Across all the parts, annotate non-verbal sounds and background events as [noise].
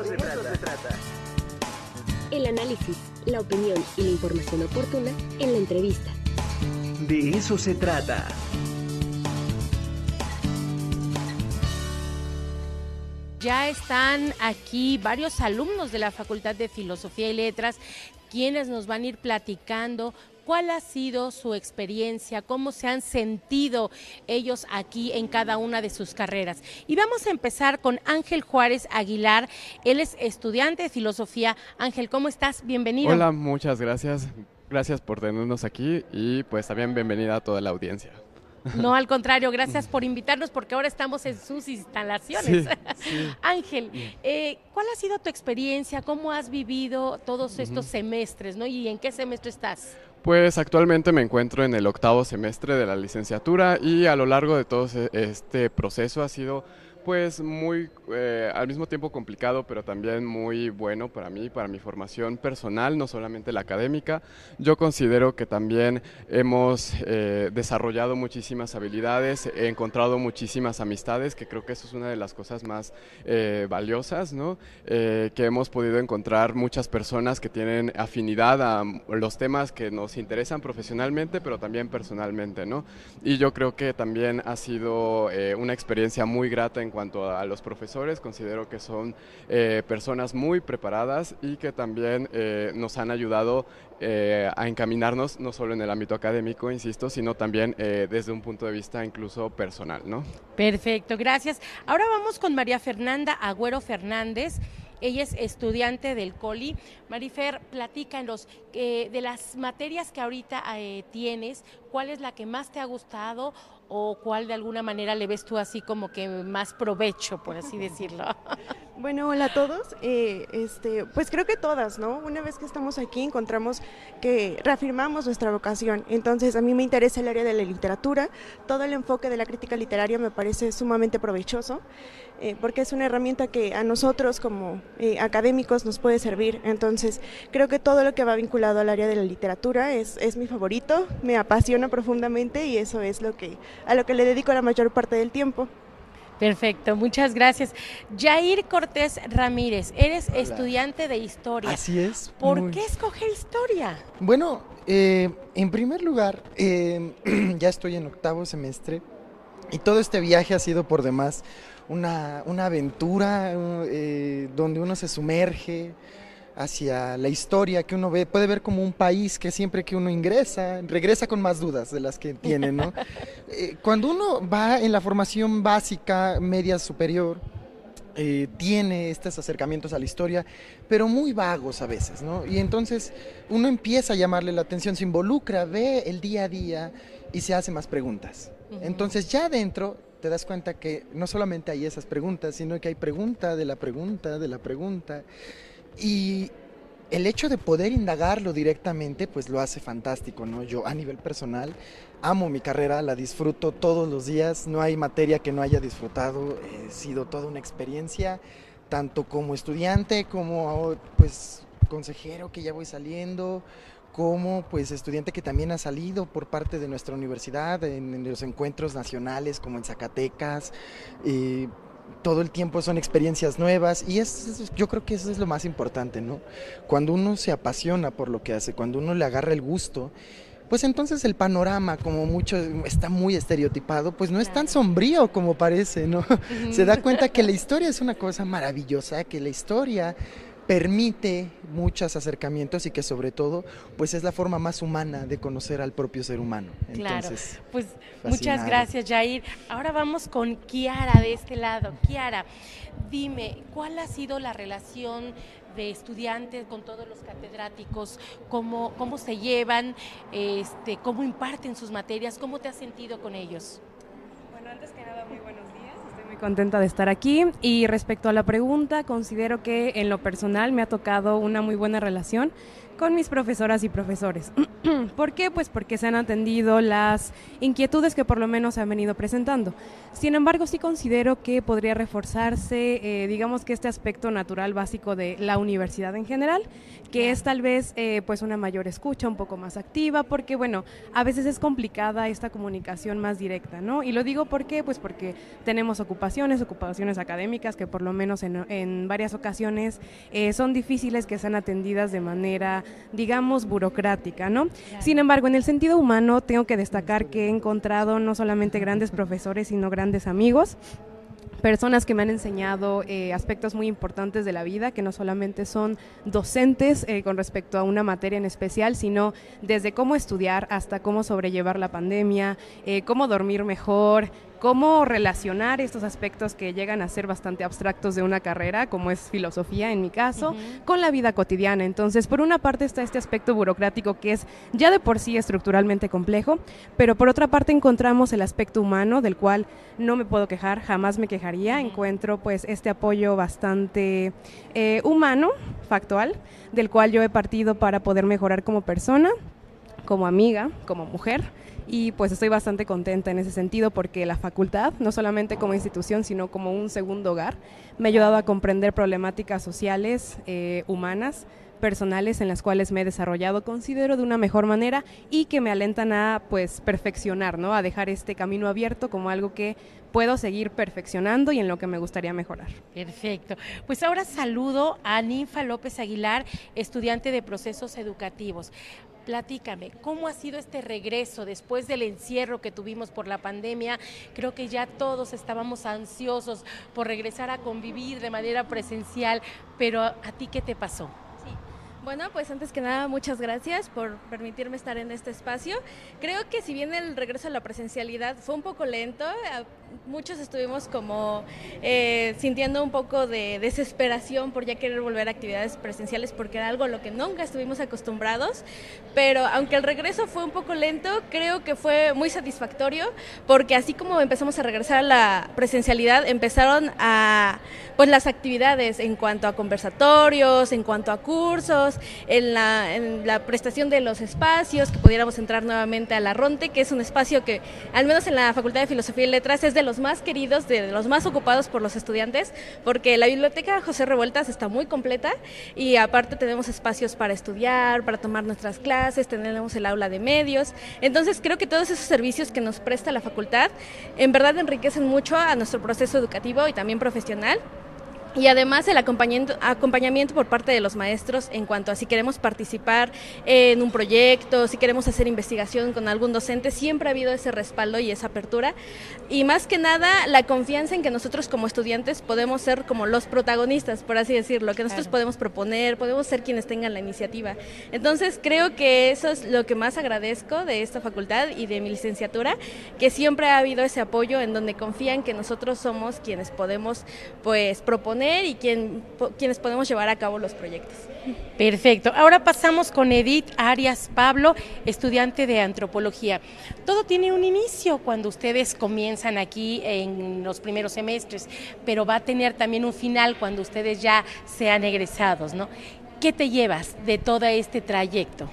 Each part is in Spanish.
eso, se, trata. El análisis, la opinión y la información oportuna en la entrevista. De eso se trata. Ya están aquí varios alumnos de la Facultad de Filosofía y Letras quienes nos van a ir platicando cuál ha sido su experiencia, cómo se han sentido ellos aquí en cada una de sus carreras. Y vamos a empezar con Ángel Juárez Aguilar, él es estudiante de filosofía. Ángel, ¿cómo estás? Bienvenido. Hola, muchas gracias. Gracias por tenernos aquí y pues también bienvenida a toda la audiencia. No, al [laughs] contrario, gracias por invitarnos porque ahora estamos en sus instalaciones. [laughs] Ángel, eh, ¿cuál ha sido tu experiencia? ¿Cómo has vivido todos estos semestres? ¿no? ¿Y en qué semestre estás? Pues actualmente me encuentro en el octavo semestre de la licenciatura y a lo largo de todo este proceso ha sido pues muy, eh, al mismo tiempo complicado, pero también muy bueno para mí, para mi formación personal, no solamente la académica. Yo considero que también hemos eh, desarrollado muchísimas habilidades, he encontrado muchísimas amistades, que creo que eso es una de las cosas más eh, valiosas, ¿no? que hemos podido encontrar muchas personas que tienen afinidad a los temas que nos interesan profesionalmente, pero también personalmente, ¿no? Y yo creo que también ha sido una experiencia muy grata en cuanto a los profesores, considero que son eh, personas muy preparadas y que también eh, nos han ayudado eh, a encaminarnos no solo en el ámbito académico, insisto, sino también desde un punto de vista incluso personal, ¿no? Perfecto, gracias. Ahora vamos con María Fernanda Agüero Fernández. Ella es estudiante del COLI. Marifer, platícanos eh, de las materias que ahorita tienes, ¿cuál es la que más te ha gustado o cuál de alguna manera le ves tú así como que más provecho, por así decirlo? [laughs] Bueno, hola a todos. Eh, este, pues creo que todas, ¿no? Una vez que estamos aquí encontramos que reafirmamos nuestra vocación. Entonces a mí me interesa el área de la literatura. Todo el enfoque de la crítica literaria me parece sumamente provechoso eh, porque es una herramienta que a nosotros como eh, académicos nos puede servir. Entonces creo que todo lo que va vinculado al área de la literatura es, es mi favorito, me apasiona profundamente y eso es lo que a lo que le dedico la mayor parte del tiempo. Perfecto, muchas gracias. Jair Cortés Ramírez, eres estudiante de historia. Así es. ¿Por qué escoger historia? Bueno, eh, en primer lugar, eh, [clears throat] ya estoy en octavo semestre y todo este viaje ha sido por demás una, aventura eh, donde uno se sumerge, hacia la historia que uno ve, puede ver como un país que siempre que uno ingresa, regresa con más dudas de las que tiene, ¿no? [laughs] Eh, cuando uno va en la formación básica, media superior, eh, tiene estos acercamientos a la historia, pero muy vagos a veces, ¿no? Y entonces uno empieza a llamarle la atención, se involucra, ve el día a día y se hace más preguntas. Entonces ya adentro te das cuenta que no solamente hay esas preguntas, sino que hay pregunta de la pregunta, de la pregunta. Y el hecho de poder indagarlo directamente, pues lo hace fantástico, ¿no? Yo a nivel personal amo mi carrera, la disfruto todos los días, no hay materia que no haya disfrutado, he sido toda una experiencia, tanto como estudiante como pues consejero que ya voy saliendo, como pues estudiante que también ha salido por parte de nuestra universidad en, los encuentros nacionales como en Zacatecas, eh, todo el tiempo son experiencias nuevas y es, yo creo que eso es lo más importante, ¿no? Cuando uno se apasiona por lo que hace, cuando uno le agarra el gusto, pues entonces el panorama, como mucho está muy estereotipado, pues no es tan sombrío como parece, ¿no? [laughs] Se da cuenta que la historia es una cosa maravillosa, que la historia permite muchos acercamientos y que sobre todo pues es la forma más humana de conocer al propio ser humano. Claro, pues muchas gracias Jair. Ahora vamos con Kiara de este lado. Kiara, dime, ¿cuál ha sido la relación de estudiantes con todos los catedráticos? ¿Cómo, cómo se llevan? Este, ¿Cómo imparten sus materias? ¿Cómo te has sentido con ellos? Bueno, antes que nada, muy buenos días contenta de estar aquí. Y respecto a la pregunta, considero que en lo personal me ha tocado una muy buena relación con mis profesoras y profesores. [clears throat] ¿Por qué? Pues porque se han atendido las inquietudes que por lo menos se han venido presentando. Sin embargo, sí considero que podría reforzarse, eh, digamos que este aspecto natural básico de la universidad en general, que es tal vez eh, pues una mayor escucha, un poco más activa, porque bueno, a veces es complicada esta comunicación más directa, ¿no? Y lo digo porque, pues porque tenemos ocupaciones, ocupaciones académicas que por lo menos en, en varias ocasiones eh, son difíciles que sean atendidas de manera, digamos, burocrática, ¿no? Sin embargo, en el sentido humano tengo que destacar que he encontrado no solamente grandes [laughs] profesores, sino grandes amigos personas que me han enseñado eh, aspectos muy importantes de la vida, que no solamente son docentes eh, con respecto a una materia en especial, sino desde cómo estudiar hasta cómo sobrellevar la pandemia, eh, cómo dormir mejor, cómo relacionar estos aspectos que llegan a ser bastante abstractos de una carrera, como es filosofía en mi caso, con la vida cotidiana. Entonces, por una parte está este aspecto burocrático que es ya de por sí estructuralmente complejo, pero por otra parte encontramos el aspecto humano del cual no me puedo quejar, jamás me quejaría. Encuentro pues este apoyo bastante eh, humano, factual, del cual yo he partido para poder mejorar como persona, como amiga, como mujer y pues estoy bastante contenta en ese sentido porque la facultad, no solamente como institución, sino como un segundo hogar, me ha ayudado a comprender problemáticas sociales, eh, humanas, personales en las cuales me he desarrollado, considero de una mejor manera y que me alentan a pues perfeccionar, ¿no? A dejar este camino abierto como algo que puedo seguir perfeccionando y en lo que me gustaría mejorar. Perfecto. Pues ahora saludo a Ninfa López Aguilar, estudiante de procesos educativos. Platícame, ¿cómo ha sido este regreso después del encierro que tuvimos por la pandemia? Creo que ya todos estábamos ansiosos por regresar a convivir de manera presencial, pero ¿a ti qué te pasó? Bueno, pues antes que nada, muchas gracias por permitirme estar en este espacio. Creo que si bien el regreso a la presencialidad fue un poco lento, muchos estuvimos como eh, sintiendo un poco de desesperación por ya querer volver a actividades presenciales porque era algo a lo que nunca estuvimos acostumbrados, pero aunque el regreso fue un poco lento, creo que fue muy satisfactorio porque así como empezamos a regresar a la presencialidad, empezaron a pues las actividades en cuanto a conversatorios, en cuanto a cursos, en la, en la prestación de los espacios, que pudiéramos entrar nuevamente a la Ronte, que es un espacio que al menos en la Facultad de Filosofía y Letras es de los más queridos, de los más ocupados por los estudiantes, porque la biblioteca José Revueltas está muy completa y aparte tenemos espacios para estudiar, para tomar nuestras clases, tenemos el aula de medios. Entonces creo que todos esos servicios que nos presta la facultad en verdad enriquecen mucho a nuestro proceso educativo y también profesional y además el acompañamiento, acompañamiento por parte de los maestros en cuanto a si queremos participar en un proyecto, si queremos hacer investigación con algún docente, siempre ha habido ese respaldo y esa apertura. Y más que nada, la confianza en que nosotros como estudiantes podemos ser como los protagonistas, por así decirlo, que nosotros podemos proponer, podemos ser quienes tengan la iniciativa. Entonces creo que eso es lo que más agradezco de esta facultad y de mi licenciatura, que siempre ha habido ese apoyo en donde confían que nosotros somos quienes podemos pues proponer y quien, quienes podemos llevar a cabo los proyectos. Perfecto. Ahora pasamos con Edith Arias Pablo, estudiante de antropología. Todo tiene un inicio cuando ustedes comienzan aquí en los primeros semestres, pero va a tener también un final cuando ustedes ya sean egresados, ¿no? ¿Qué te llevas de todo este trayecto?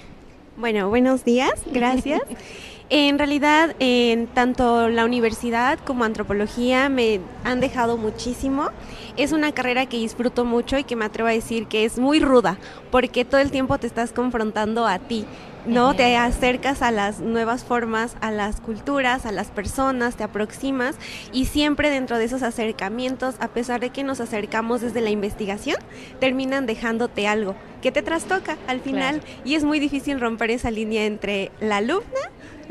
Bueno, buenos días, gracias. [laughs] En realidad, en tanto la universidad como antropología me han dejado muchísimo. Es una carrera que disfruto mucho y que me atrevo a decir que es muy ruda, porque todo el tiempo te estás confrontando a ti. ¿no? Te acercas a las nuevas formas, a las culturas, a las personas, te aproximas y siempre dentro de esos acercamientos, a pesar de que nos acercamos desde la investigación, terminan dejándote algo que te trastoca al final y es muy difícil romper esa línea entre la alumna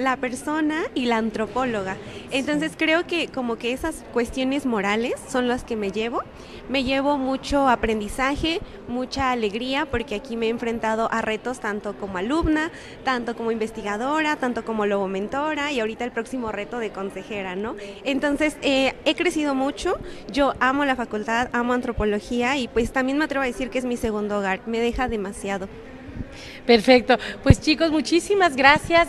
la persona y la antropóloga. Entonces creo que como que esas cuestiones morales son las que me llevo. Me llevo mucho aprendizaje, mucha alegría, porque aquí me he enfrentado a retos tanto como alumna, tanto como investigadora, tanto como lobo mentora y ahorita el próximo reto de consejera, ¿no? Entonces eh, he crecido mucho, yo amo la facultad, amo antropología y pues también me atrevo a decir que es mi segundo hogar, me deja demasiado. Perfecto. Pues chicos, muchísimas gracias.